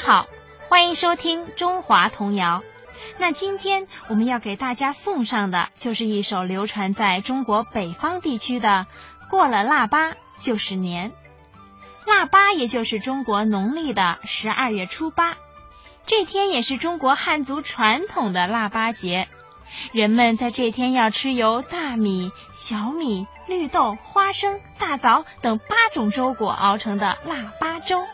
好，欢迎收听中华童谣。那今天我们要给大家送上的就是一首流传在中国北方地区的《过了腊八就是年》。腊八也就是中国农历的十二月初八，这天也是中国汉族传统的腊八节。人们在这天要吃由大米、小米、绿豆、花生、大枣等八种粥果熬成的腊八粥，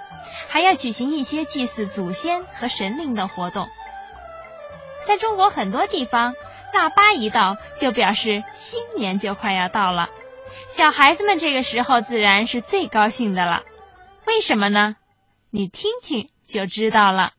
还要举行一些祭祀祖先和神灵的活动。在中国很多地方，腊八一到就表示新年就快要到了，小孩子们这个时候自然是最高兴的了。为什么呢？你听听就知道了。